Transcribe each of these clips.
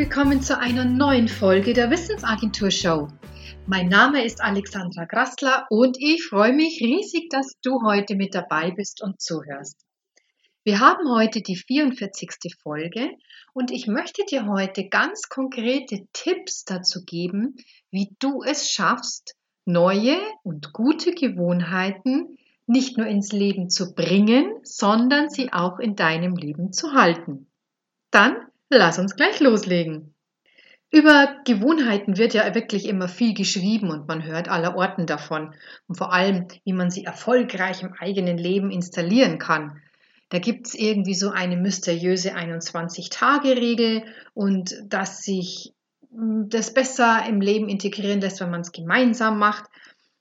willkommen zu einer neuen Folge der Wissensagentur Show. Mein Name ist Alexandra Grassler und ich freue mich riesig, dass du heute mit dabei bist und zuhörst. Wir haben heute die 44. Folge und ich möchte dir heute ganz konkrete Tipps dazu geben, wie du es schaffst, neue und gute Gewohnheiten nicht nur ins Leben zu bringen, sondern sie auch in deinem Leben zu halten. Dann lass uns gleich loslegen. Über Gewohnheiten wird ja wirklich immer viel geschrieben und man hört aller Orten davon und vor allem, wie man sie erfolgreich im eigenen Leben installieren kann. Da gibt es irgendwie so eine mysteriöse 21-Tage-Regel und dass sich hm, das besser im Leben integrieren lässt, wenn man es gemeinsam macht.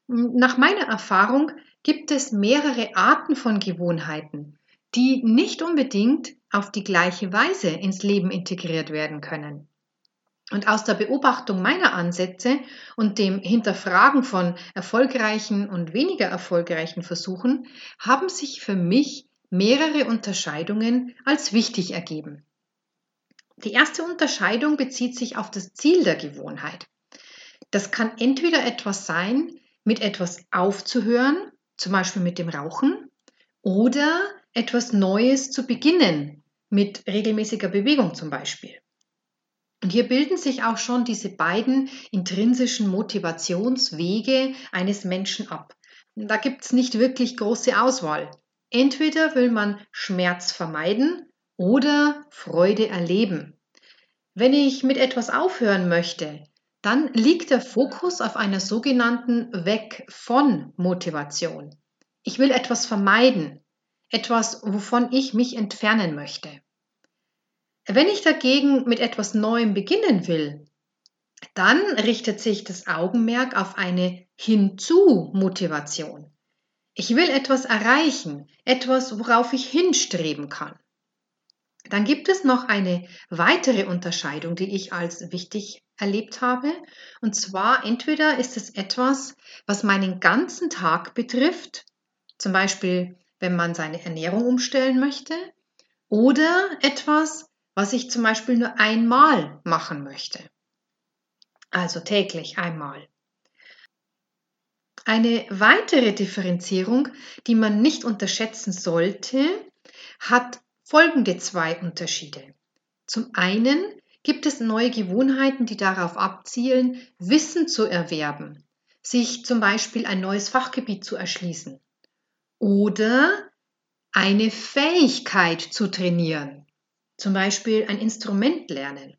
Nach meiner Erfahrung gibt es mehrere Arten von Gewohnheiten, die nicht unbedingt auf die gleiche Weise ins Leben integriert werden können. Und aus der Beobachtung meiner Ansätze und dem Hinterfragen von erfolgreichen und weniger erfolgreichen Versuchen haben sich für mich mehrere Unterscheidungen als wichtig ergeben. Die erste Unterscheidung bezieht sich auf das Ziel der Gewohnheit. Das kann entweder etwas sein, mit etwas aufzuhören, zum Beispiel mit dem Rauchen, oder etwas Neues zu beginnen, mit regelmäßiger Bewegung zum Beispiel. Und hier bilden sich auch schon diese beiden intrinsischen Motivationswege eines Menschen ab. Da gibt es nicht wirklich große Auswahl. Entweder will man Schmerz vermeiden oder Freude erleben. Wenn ich mit etwas aufhören möchte, dann liegt der Fokus auf einer sogenannten Weg von Motivation. Ich will etwas vermeiden, etwas, wovon ich mich entfernen möchte. Wenn ich dagegen mit etwas Neuem beginnen will, dann richtet sich das Augenmerk auf eine Hinzu-Motivation. Ich will etwas erreichen, etwas, worauf ich hinstreben kann. Dann gibt es noch eine weitere Unterscheidung, die ich als wichtig erlebt habe. Und zwar entweder ist es etwas, was meinen ganzen Tag betrifft, zum Beispiel wenn man seine Ernährung umstellen möchte, oder etwas, was ich zum Beispiel nur einmal machen möchte. Also täglich einmal. Eine weitere Differenzierung, die man nicht unterschätzen sollte, hat folgende zwei Unterschiede. Zum einen gibt es neue Gewohnheiten, die darauf abzielen, Wissen zu erwerben, sich zum Beispiel ein neues Fachgebiet zu erschließen oder eine Fähigkeit zu trainieren, zum Beispiel ein Instrument lernen.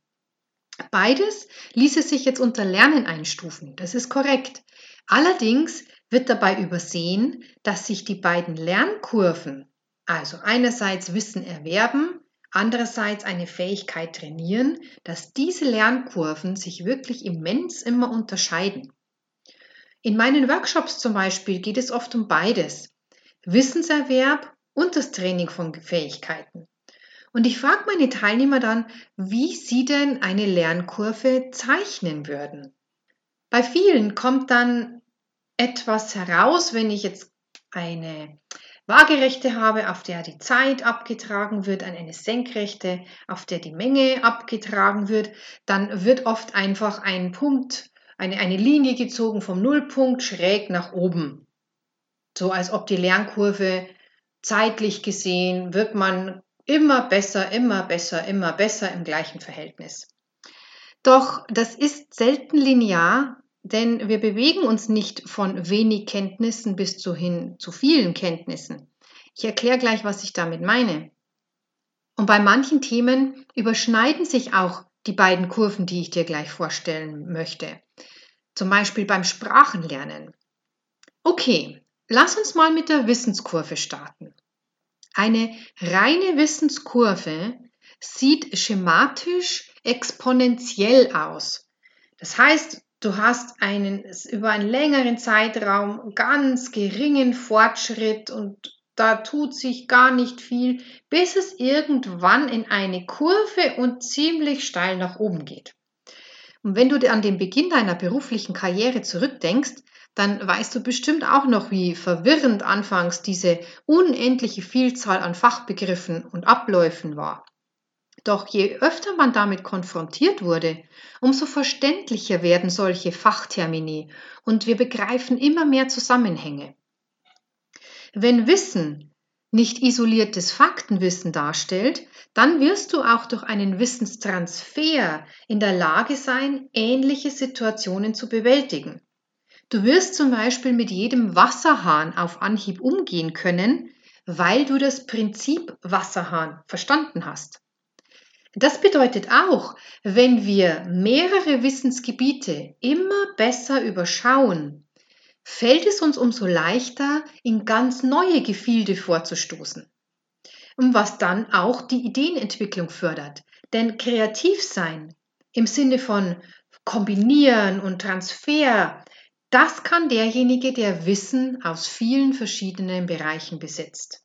Beides ließe sich jetzt unter Lernen einstufen, das ist korrekt. Allerdings wird dabei übersehen, dass sich die beiden Lernkurven, also einerseits Wissen erwerben, andererseits eine Fähigkeit trainieren, dass diese Lernkurven sich wirklich immens immer unterscheiden. In meinen Workshops zum Beispiel geht es oft um beides. Wissenserwerb und das Training von Fähigkeiten. Und ich frage meine Teilnehmer dann, wie sie denn eine Lernkurve zeichnen würden. Bei vielen kommt dann etwas heraus, wenn ich jetzt eine Waagerechte habe, auf der die Zeit abgetragen wird, an eine Senkrechte, auf der die Menge abgetragen wird, dann wird oft einfach ein Punkt, eine, eine Linie gezogen vom Nullpunkt schräg nach oben. So als ob die Lernkurve zeitlich gesehen wird man immer besser, immer besser, immer besser im gleichen Verhältnis. Doch das ist selten linear, denn wir bewegen uns nicht von wenig Kenntnissen bis zu hin zu vielen Kenntnissen. Ich erkläre gleich, was ich damit meine. Und bei manchen Themen überschneiden sich auch die beiden Kurven, die ich dir gleich vorstellen möchte. Zum Beispiel beim Sprachenlernen. Okay, lass uns mal mit der Wissenskurve starten. Eine reine Wissenskurve sieht schematisch exponentiell aus. Das heißt, du hast einen über einen längeren Zeitraum ganz geringen Fortschritt und da tut sich gar nicht viel, bis es irgendwann in eine Kurve und ziemlich steil nach oben geht. Und wenn du an den Beginn deiner beruflichen Karriere zurückdenkst, dann weißt du bestimmt auch noch, wie verwirrend anfangs diese unendliche Vielzahl an Fachbegriffen und Abläufen war. Doch je öfter man damit konfrontiert wurde, umso verständlicher werden solche Fachtermini und wir begreifen immer mehr Zusammenhänge. Wenn Wissen nicht isoliertes Faktenwissen darstellt, dann wirst du auch durch einen Wissenstransfer in der Lage sein, ähnliche Situationen zu bewältigen. Du wirst zum Beispiel mit jedem Wasserhahn auf Anhieb umgehen können, weil du das Prinzip Wasserhahn verstanden hast. Das bedeutet auch, wenn wir mehrere Wissensgebiete immer besser überschauen, fällt es uns umso leichter, in ganz neue Gefilde vorzustoßen. Was dann auch die Ideenentwicklung fördert. Denn kreativ sein im Sinne von Kombinieren und Transfer, das kann derjenige, der Wissen aus vielen verschiedenen Bereichen besitzt.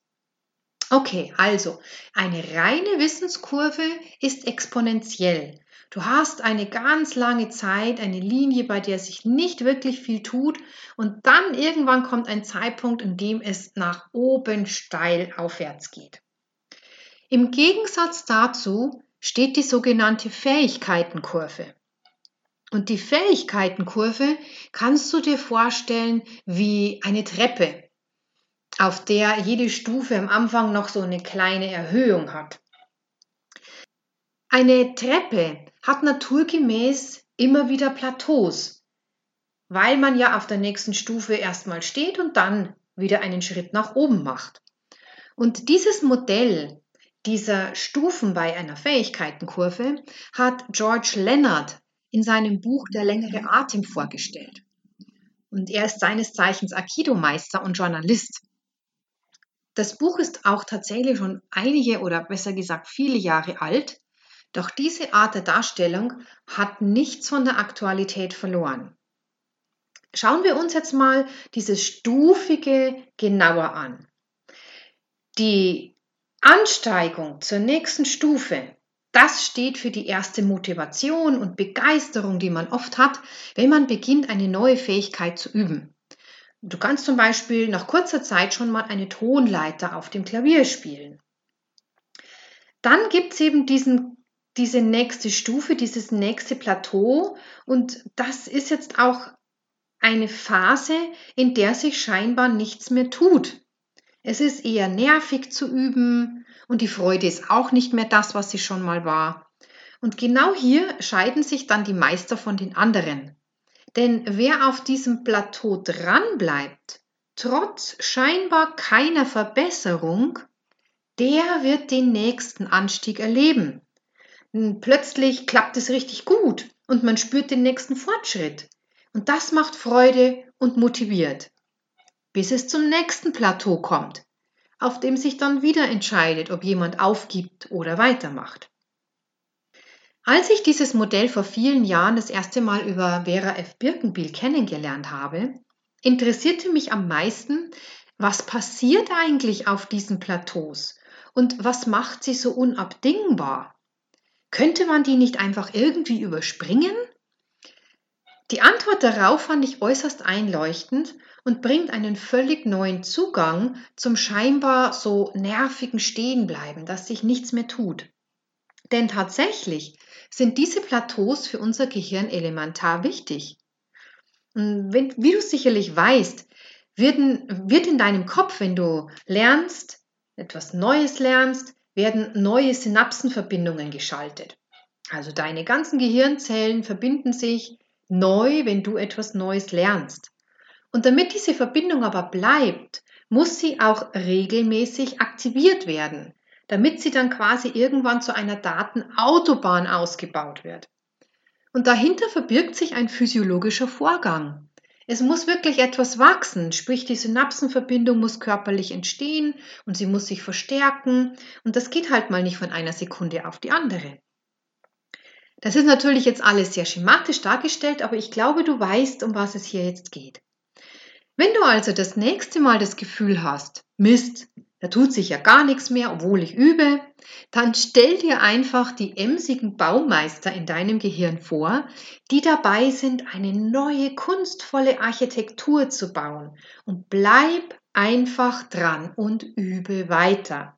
Okay, also eine reine Wissenskurve ist exponentiell. Du hast eine ganz lange Zeit, eine Linie, bei der sich nicht wirklich viel tut und dann irgendwann kommt ein Zeitpunkt, in dem es nach oben steil aufwärts geht. Im Gegensatz dazu steht die sogenannte Fähigkeitenkurve. Und die Fähigkeitenkurve kannst du dir vorstellen wie eine Treppe auf der jede Stufe am Anfang noch so eine kleine Erhöhung hat. Eine Treppe hat naturgemäß immer wieder Plateaus, weil man ja auf der nächsten Stufe erstmal steht und dann wieder einen Schritt nach oben macht. Und dieses Modell dieser Stufen bei einer Fähigkeitenkurve hat George Leonard in seinem Buch Der längere Atem vorgestellt. Und er ist seines Zeichens Aikido-Meister und Journalist. Das Buch ist auch tatsächlich schon einige oder besser gesagt viele Jahre alt, doch diese Art der Darstellung hat nichts von der Aktualität verloren. Schauen wir uns jetzt mal dieses Stufige genauer an. Die Ansteigung zur nächsten Stufe, das steht für die erste Motivation und Begeisterung, die man oft hat, wenn man beginnt, eine neue Fähigkeit zu üben. Du kannst zum Beispiel nach kurzer Zeit schon mal eine Tonleiter auf dem Klavier spielen. Dann gibt es eben diesen, diese nächste Stufe, dieses nächste Plateau und das ist jetzt auch eine Phase, in der sich scheinbar nichts mehr tut. Es ist eher nervig zu üben und die Freude ist auch nicht mehr das, was sie schon mal war. Und genau hier scheiden sich dann die Meister von den anderen. Denn wer auf diesem Plateau dranbleibt, trotz scheinbar keiner Verbesserung, der wird den nächsten Anstieg erleben. Plötzlich klappt es richtig gut und man spürt den nächsten Fortschritt. Und das macht Freude und motiviert, bis es zum nächsten Plateau kommt, auf dem sich dann wieder entscheidet, ob jemand aufgibt oder weitermacht. Als ich dieses Modell vor vielen Jahren das erste Mal über Vera F. Birkenbiel kennengelernt habe, interessierte mich am meisten, was passiert eigentlich auf diesen Plateaus und was macht sie so unabdingbar? Könnte man die nicht einfach irgendwie überspringen? Die Antwort darauf fand ich äußerst einleuchtend und bringt einen völlig neuen Zugang zum scheinbar so nervigen Stehenbleiben, dass sich nichts mehr tut. Denn tatsächlich sind diese Plateaus für unser Gehirn elementar wichtig. Wenn, wie du sicherlich weißt, wird in deinem Kopf, wenn du lernst, etwas Neues lernst, werden neue Synapsenverbindungen geschaltet. Also deine ganzen Gehirnzellen verbinden sich neu, wenn du etwas Neues lernst. Und damit diese Verbindung aber bleibt, muss sie auch regelmäßig aktiviert werden damit sie dann quasi irgendwann zu einer Datenautobahn ausgebaut wird. Und dahinter verbirgt sich ein physiologischer Vorgang. Es muss wirklich etwas wachsen, sprich die Synapsenverbindung muss körperlich entstehen und sie muss sich verstärken und das geht halt mal nicht von einer Sekunde auf die andere. Das ist natürlich jetzt alles sehr schematisch dargestellt, aber ich glaube, du weißt, um was es hier jetzt geht. Wenn du also das nächste Mal das Gefühl hast, Mist, da tut sich ja gar nichts mehr, obwohl ich übe, dann stell dir einfach die emsigen Baumeister in deinem Gehirn vor, die dabei sind, eine neue kunstvolle Architektur zu bauen und bleib einfach dran und übe weiter.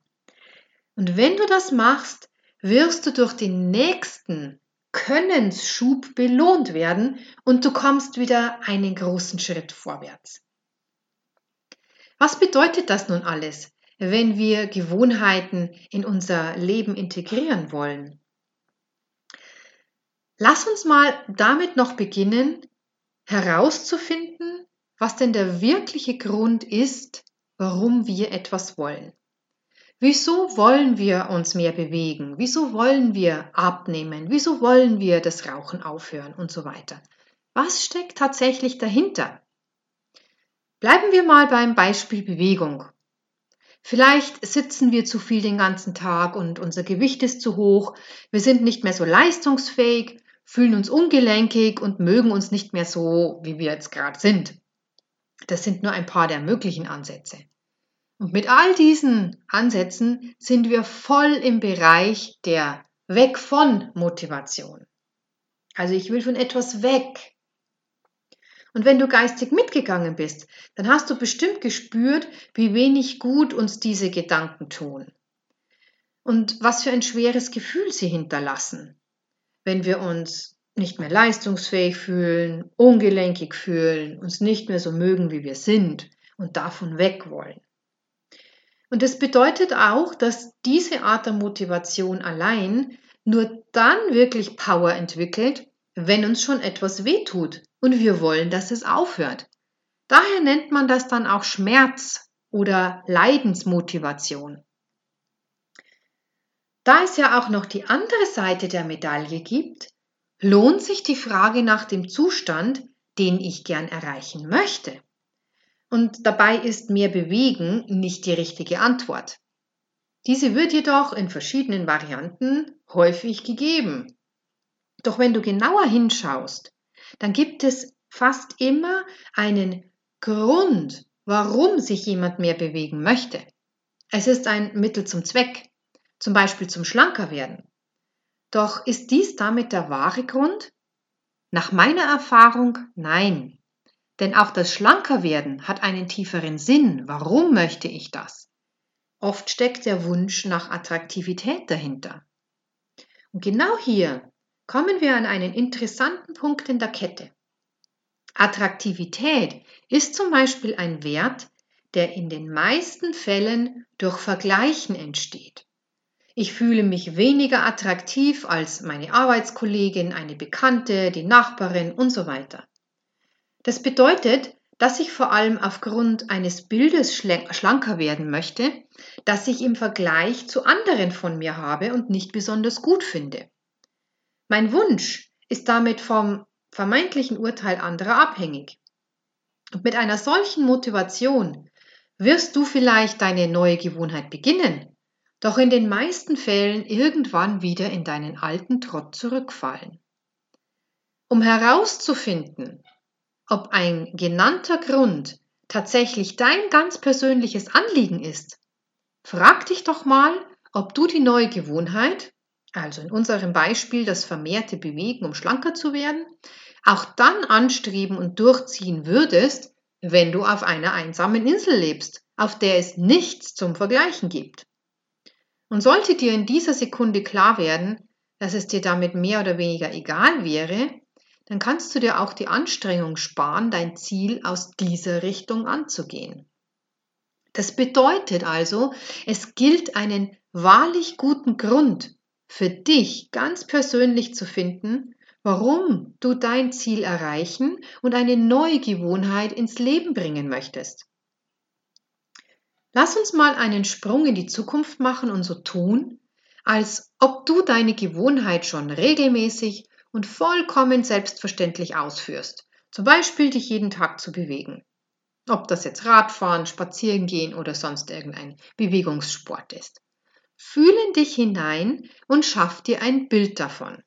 Und wenn du das machst, wirst du durch den nächsten Könnensschub belohnt werden und du kommst wieder einen großen Schritt vorwärts. Was bedeutet das nun alles, wenn wir Gewohnheiten in unser Leben integrieren wollen? Lass uns mal damit noch beginnen, herauszufinden, was denn der wirkliche Grund ist, warum wir etwas wollen. Wieso wollen wir uns mehr bewegen? Wieso wollen wir abnehmen? Wieso wollen wir das Rauchen aufhören und so weiter? Was steckt tatsächlich dahinter? Bleiben wir mal beim Beispiel Bewegung. Vielleicht sitzen wir zu viel den ganzen Tag und unser Gewicht ist zu hoch, wir sind nicht mehr so leistungsfähig, fühlen uns ungelenkig und mögen uns nicht mehr so, wie wir jetzt gerade sind. Das sind nur ein paar der möglichen Ansätze. Und mit all diesen Ansätzen sind wir voll im Bereich der Weg von Motivation. Also ich will von etwas weg. Und wenn du geistig mitgegangen bist, dann hast du bestimmt gespürt, wie wenig gut uns diese Gedanken tun. Und was für ein schweres Gefühl sie hinterlassen, wenn wir uns nicht mehr leistungsfähig fühlen, ungelenkig fühlen, uns nicht mehr so mögen, wie wir sind und davon weg wollen. Und das bedeutet auch, dass diese Art der Motivation allein nur dann wirklich Power entwickelt, wenn uns schon etwas wehtut und wir wollen, dass es aufhört. Daher nennt man das dann auch Schmerz oder Leidensmotivation. Da es ja auch noch die andere Seite der Medaille gibt, lohnt sich die Frage nach dem Zustand, den ich gern erreichen möchte. Und dabei ist mehr bewegen nicht die richtige Antwort. Diese wird jedoch in verschiedenen Varianten häufig gegeben. Doch wenn du genauer hinschaust, dann gibt es fast immer einen Grund, warum sich jemand mehr bewegen möchte. Es ist ein Mittel zum Zweck, zum Beispiel zum Schlanker werden. Doch ist dies damit der wahre Grund? Nach meiner Erfahrung nein. Denn auch das Schlankerwerden hat einen tieferen Sinn. Warum möchte ich das? Oft steckt der Wunsch nach Attraktivität dahinter. Und genau hier kommen wir an einen interessanten Punkt in der Kette. Attraktivität ist zum Beispiel ein Wert, der in den meisten Fällen durch Vergleichen entsteht. Ich fühle mich weniger attraktiv als meine Arbeitskollegin, eine Bekannte, die Nachbarin und so weiter. Das bedeutet, dass ich vor allem aufgrund eines Bildes schlanker werden möchte, das ich im Vergleich zu anderen von mir habe und nicht besonders gut finde. Mein Wunsch ist damit vom vermeintlichen Urteil anderer abhängig. Und mit einer solchen Motivation wirst du vielleicht deine neue Gewohnheit beginnen, doch in den meisten Fällen irgendwann wieder in deinen alten Trott zurückfallen. Um herauszufinden, ob ein genannter Grund tatsächlich dein ganz persönliches Anliegen ist, frag dich doch mal, ob du die neue Gewohnheit, also in unserem Beispiel das vermehrte Bewegen, um schlanker zu werden, auch dann anstreben und durchziehen würdest, wenn du auf einer einsamen Insel lebst, auf der es nichts zum Vergleichen gibt. Und sollte dir in dieser Sekunde klar werden, dass es dir damit mehr oder weniger egal wäre, dann kannst du dir auch die Anstrengung sparen, dein Ziel aus dieser Richtung anzugehen. Das bedeutet also, es gilt einen wahrlich guten Grund für dich ganz persönlich zu finden, warum du dein Ziel erreichen und eine neue Gewohnheit ins Leben bringen möchtest. Lass uns mal einen Sprung in die Zukunft machen und so tun, als ob du deine Gewohnheit schon regelmäßig und vollkommen selbstverständlich ausführst. Zum Beispiel dich jeden Tag zu bewegen. Ob das jetzt Radfahren, Spazierengehen oder sonst irgendein Bewegungssport ist. Fühle in dich hinein und schaff dir ein Bild davon.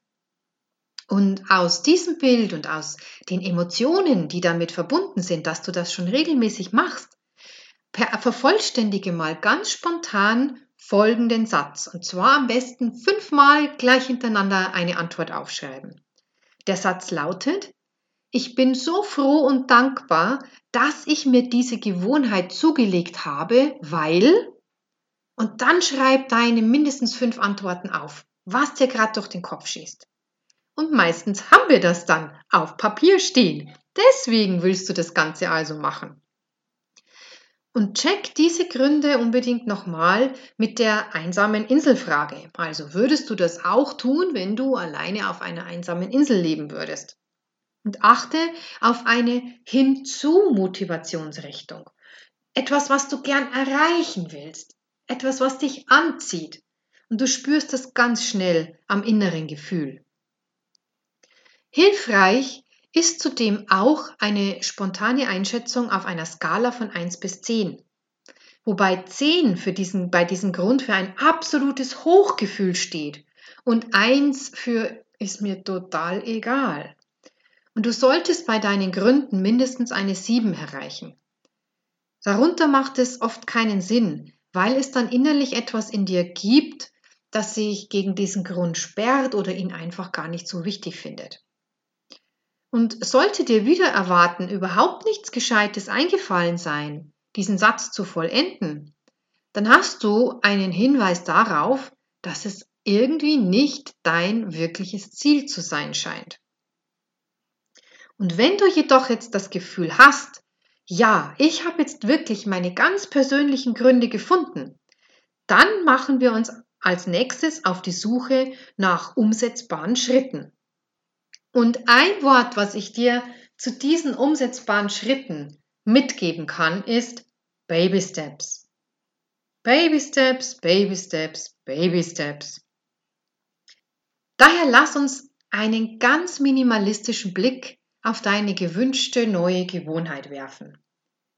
Und aus diesem Bild und aus den Emotionen, die damit verbunden sind, dass du das schon regelmäßig machst, vervollständige mal ganz spontan folgenden Satz. Und zwar am besten fünfmal gleich hintereinander eine Antwort aufschreiben. Der Satz lautet, ich bin so froh und dankbar, dass ich mir diese Gewohnheit zugelegt habe, weil und dann schreib deine mindestens fünf Antworten auf. was dir gerade durch den Kopf schießt. Und meistens haben wir das dann auf Papier stehen. Deswegen willst du das Ganze also machen. Und check diese Gründe unbedingt nochmal mit der einsamen Inselfrage. Also würdest du das auch tun, wenn du alleine auf einer einsamen Insel leben würdest? Und achte auf eine Hinzu-Motivationsrichtung. Etwas, was du gern erreichen willst. Etwas, was dich anzieht. Und du spürst das ganz schnell am inneren Gefühl. Hilfreich ist zudem auch eine spontane Einschätzung auf einer Skala von 1 bis 10. Wobei 10 für diesen, bei diesem Grund für ein absolutes Hochgefühl steht und 1 für ist mir total egal. Und du solltest bei deinen Gründen mindestens eine 7 erreichen. Darunter macht es oft keinen Sinn, weil es dann innerlich etwas in dir gibt, das sich gegen diesen Grund sperrt oder ihn einfach gar nicht so wichtig findet. Und sollte dir wieder erwarten überhaupt nichts Gescheites eingefallen sein, diesen Satz zu vollenden, dann hast du einen Hinweis darauf, dass es irgendwie nicht dein wirkliches Ziel zu sein scheint. Und wenn du jedoch jetzt das Gefühl hast, ja, ich habe jetzt wirklich meine ganz persönlichen Gründe gefunden, dann machen wir uns als nächstes auf die Suche nach umsetzbaren Schritten. Und ein Wort, was ich dir zu diesen umsetzbaren Schritten mitgeben kann, ist Baby Steps. Baby Steps, Baby Steps, Baby Steps. Daher lass uns einen ganz minimalistischen Blick auf deine gewünschte neue Gewohnheit werfen.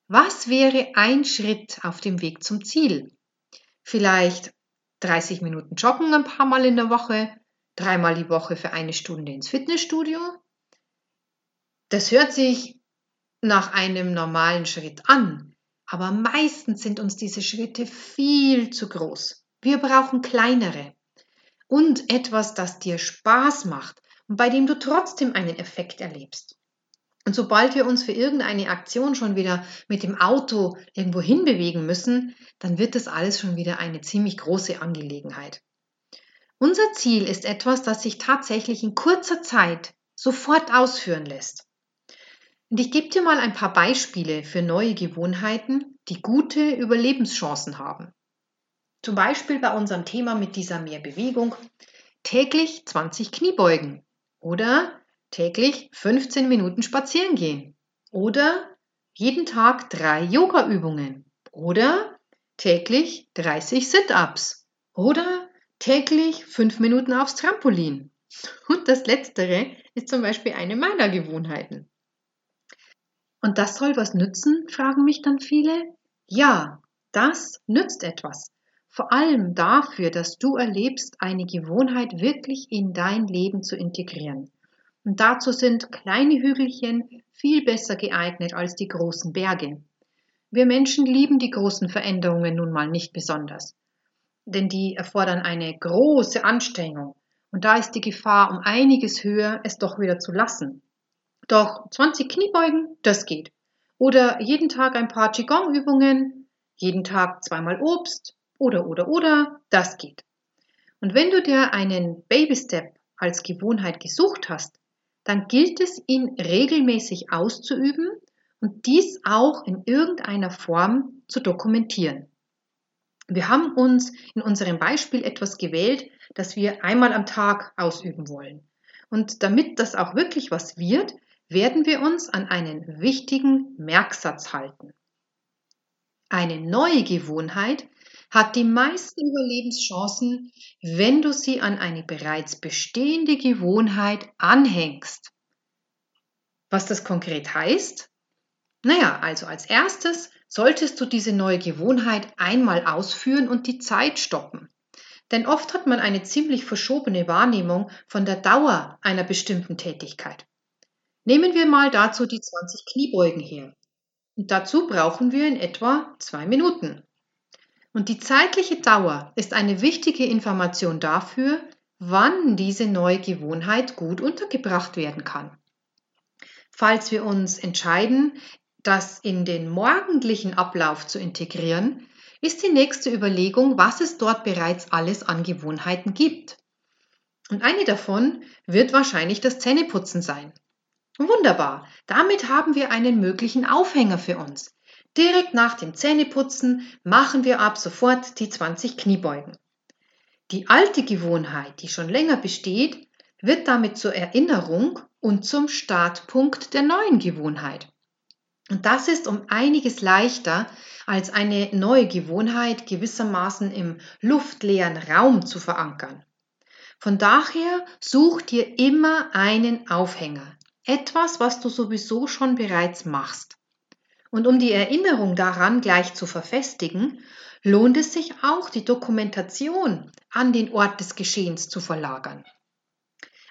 Was wäre ein Schritt auf dem Weg zum Ziel? Vielleicht 30 Minuten joggen ein paar Mal in der Woche, dreimal die Woche für eine Stunde ins Fitnessstudio. Das hört sich nach einem normalen Schritt an, aber meistens sind uns diese Schritte viel zu groß. Wir brauchen kleinere und etwas, das dir Spaß macht bei dem du trotzdem einen Effekt erlebst. Und sobald wir uns für irgendeine Aktion schon wieder mit dem Auto irgendwo hinbewegen müssen, dann wird das alles schon wieder eine ziemlich große Angelegenheit. Unser Ziel ist etwas, das sich tatsächlich in kurzer Zeit sofort ausführen lässt. Und ich gebe dir mal ein paar Beispiele für neue Gewohnheiten, die gute Überlebenschancen haben. Zum Beispiel bei unserem Thema mit dieser Mehrbewegung täglich 20 Kniebeugen oder täglich 15 Minuten spazieren gehen oder jeden Tag drei Yoga-Übungen oder täglich 30 Sit-ups oder täglich fünf Minuten aufs Trampolin. Und das Letztere ist zum Beispiel eine meiner Gewohnheiten. Und das soll was nützen, fragen mich dann viele. Ja, das nützt etwas. Vor allem dafür, dass du erlebst, eine Gewohnheit wirklich in dein Leben zu integrieren. Und dazu sind kleine Hügelchen viel besser geeignet als die großen Berge. Wir Menschen lieben die großen Veränderungen nun mal nicht besonders denn die erfordern eine große Anstrengung und da ist die Gefahr um einiges höher, es doch wieder zu lassen. Doch 20 Kniebeugen, das geht. Oder jeden Tag ein paar Qigong-Übungen, jeden Tag zweimal Obst oder oder oder, das geht. Und wenn du dir einen Baby-Step als Gewohnheit gesucht hast, dann gilt es, ihn regelmäßig auszuüben und dies auch in irgendeiner Form zu dokumentieren. Wir haben uns in unserem Beispiel etwas gewählt, das wir einmal am Tag ausüben wollen. Und damit das auch wirklich was wird, werden wir uns an einen wichtigen Merksatz halten. Eine neue Gewohnheit hat die meisten Überlebenschancen, wenn du sie an eine bereits bestehende Gewohnheit anhängst. Was das konkret heißt? Naja, also als erstes solltest du diese neue Gewohnheit einmal ausführen und die Zeit stoppen. Denn oft hat man eine ziemlich verschobene Wahrnehmung von der Dauer einer bestimmten Tätigkeit. Nehmen wir mal dazu die 20 Kniebeugen her. Und dazu brauchen wir in etwa zwei Minuten. Und die zeitliche Dauer ist eine wichtige Information dafür, wann diese neue Gewohnheit gut untergebracht werden kann. Falls wir uns entscheiden, das in den morgendlichen Ablauf zu integrieren, ist die nächste Überlegung, was es dort bereits alles an Gewohnheiten gibt. Und eine davon wird wahrscheinlich das Zähneputzen sein. Wunderbar, damit haben wir einen möglichen Aufhänger für uns. Direkt nach dem Zähneputzen machen wir ab sofort die 20 Kniebeugen. Die alte Gewohnheit, die schon länger besteht, wird damit zur Erinnerung und zum Startpunkt der neuen Gewohnheit. Und das ist um einiges leichter, als eine neue Gewohnheit gewissermaßen im luftleeren Raum zu verankern. Von daher such dir immer einen Aufhänger, etwas, was du sowieso schon bereits machst. Und um die Erinnerung daran gleich zu verfestigen, lohnt es sich auch, die Dokumentation an den Ort des Geschehens zu verlagern.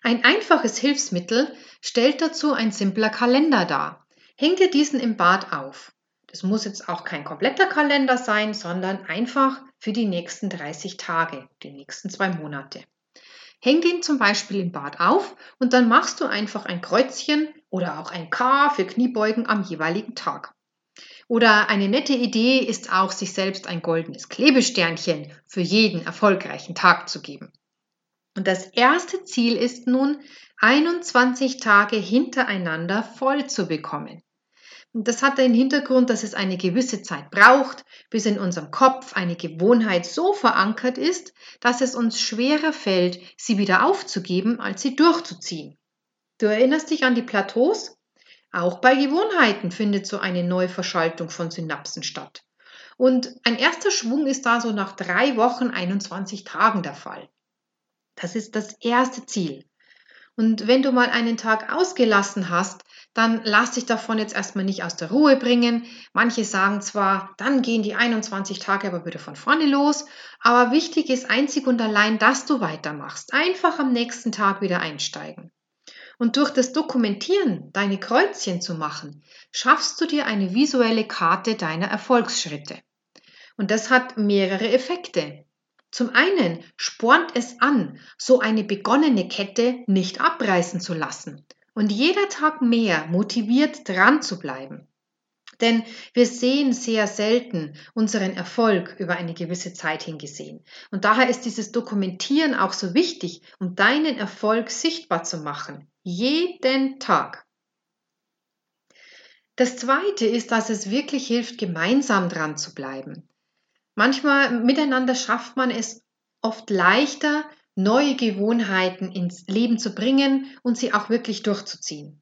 Ein einfaches Hilfsmittel stellt dazu ein simpler Kalender dar. Häng dir diesen im Bad auf. Das muss jetzt auch kein kompletter Kalender sein, sondern einfach für die nächsten 30 Tage, die nächsten zwei Monate. Häng den zum Beispiel im Bad auf und dann machst du einfach ein Kreuzchen oder auch ein K für Kniebeugen am jeweiligen Tag. Oder eine nette Idee ist auch, sich selbst ein goldenes Klebesternchen für jeden erfolgreichen Tag zu geben. Und das erste Ziel ist nun, 21 Tage hintereinander voll zu bekommen. Und das hat den Hintergrund, dass es eine gewisse Zeit braucht, bis in unserem Kopf eine Gewohnheit so verankert ist, dass es uns schwerer fällt, sie wieder aufzugeben, als sie durchzuziehen. Du erinnerst dich an die Plateaus? Auch bei Gewohnheiten findet so eine Neuverschaltung von Synapsen statt. Und ein erster Schwung ist da so nach drei Wochen, 21 Tagen der Fall. Das ist das erste Ziel. Und wenn du mal einen Tag ausgelassen hast, dann lass dich davon jetzt erstmal nicht aus der Ruhe bringen. Manche sagen zwar, dann gehen die 21 Tage aber wieder von vorne los, aber wichtig ist einzig und allein, dass du weitermachst. Einfach am nächsten Tag wieder einsteigen. Und durch das Dokumentieren, deine Kreuzchen zu machen, schaffst du dir eine visuelle Karte deiner Erfolgsschritte. Und das hat mehrere Effekte. Zum einen spornt es an, so eine begonnene Kette nicht abreißen zu lassen und jeder Tag mehr motiviert dran zu bleiben. Denn wir sehen sehr selten unseren Erfolg über eine gewisse Zeit hingesehen. Und daher ist dieses Dokumentieren auch so wichtig, um deinen Erfolg sichtbar zu machen. Jeden Tag. Das Zweite ist, dass es wirklich hilft, gemeinsam dran zu bleiben. Manchmal miteinander schafft man es oft leichter, neue Gewohnheiten ins Leben zu bringen und sie auch wirklich durchzuziehen.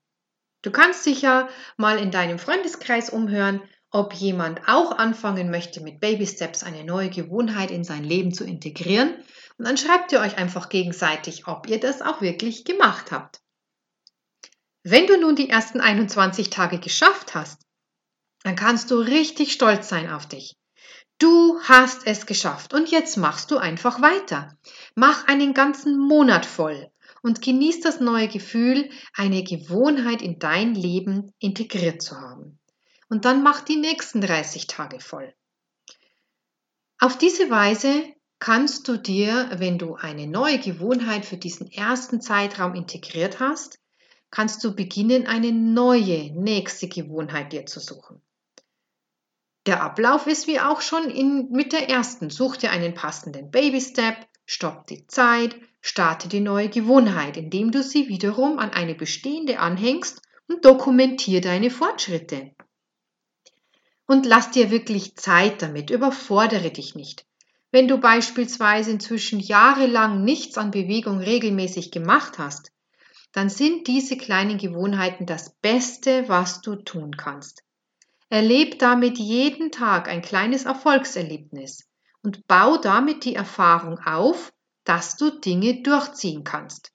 Du kannst dich ja mal in deinem Freundeskreis umhören, ob jemand auch anfangen möchte, mit Baby Steps eine neue Gewohnheit in sein Leben zu integrieren. Und dann schreibt ihr euch einfach gegenseitig, ob ihr das auch wirklich gemacht habt. Wenn du nun die ersten 21 Tage geschafft hast, dann kannst du richtig stolz sein auf dich. Du hast es geschafft und jetzt machst du einfach weiter. Mach einen ganzen Monat voll und genieß das neue Gefühl, eine Gewohnheit in dein Leben integriert zu haben. Und dann mach die nächsten 30 Tage voll. Auf diese Weise kannst du dir, wenn du eine neue Gewohnheit für diesen ersten Zeitraum integriert hast, kannst du beginnen, eine neue, nächste Gewohnheit dir zu suchen. Der Ablauf ist wie auch schon in, mit der ersten. Such dir einen passenden Baby Step, stopp die Zeit, Starte die neue Gewohnheit, indem du sie wiederum an eine bestehende anhängst und dokumentiere deine Fortschritte. Und lass dir wirklich Zeit damit, überfordere dich nicht. Wenn du beispielsweise inzwischen jahrelang nichts an Bewegung regelmäßig gemacht hast, dann sind diese kleinen Gewohnheiten das Beste, was du tun kannst. Erleb damit jeden Tag ein kleines Erfolgserlebnis und bau damit die Erfahrung auf, dass du Dinge durchziehen kannst.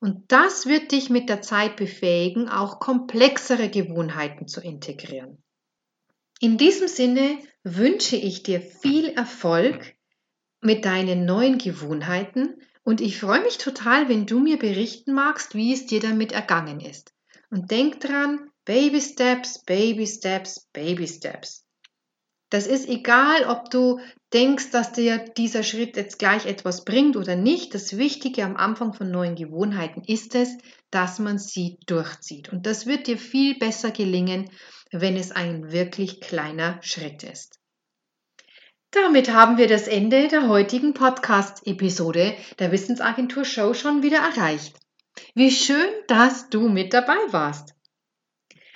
Und das wird dich mit der Zeit befähigen, auch komplexere Gewohnheiten zu integrieren. In diesem Sinne wünsche ich dir viel Erfolg mit deinen neuen Gewohnheiten und ich freue mich total, wenn du mir berichten magst, wie es dir damit ergangen ist. Und denk dran, Baby Steps, Baby Steps, Baby Steps. Das ist egal, ob du denkst, dass dir dieser Schritt jetzt gleich etwas bringt oder nicht. Das Wichtige am Anfang von neuen Gewohnheiten ist es, dass man sie durchzieht. Und das wird dir viel besser gelingen, wenn es ein wirklich kleiner Schritt ist. Damit haben wir das Ende der heutigen Podcast-Episode der Wissensagentur Show schon wieder erreicht. Wie schön, dass du mit dabei warst.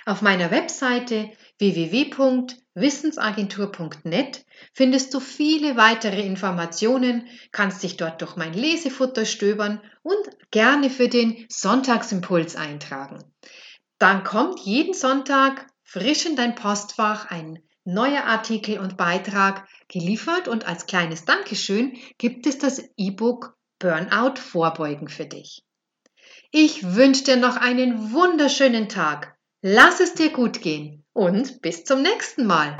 Auf meiner Webseite www.wissensagentur.net findest du viele weitere Informationen, kannst dich dort durch mein Lesefutter stöbern und gerne für den Sonntagsimpuls eintragen. Dann kommt jeden Sonntag frisch in dein Postfach ein neuer Artikel und Beitrag geliefert und als kleines Dankeschön gibt es das E-Book Burnout Vorbeugen für dich. Ich wünsche dir noch einen wunderschönen Tag. Lass es dir gut gehen und bis zum nächsten Mal.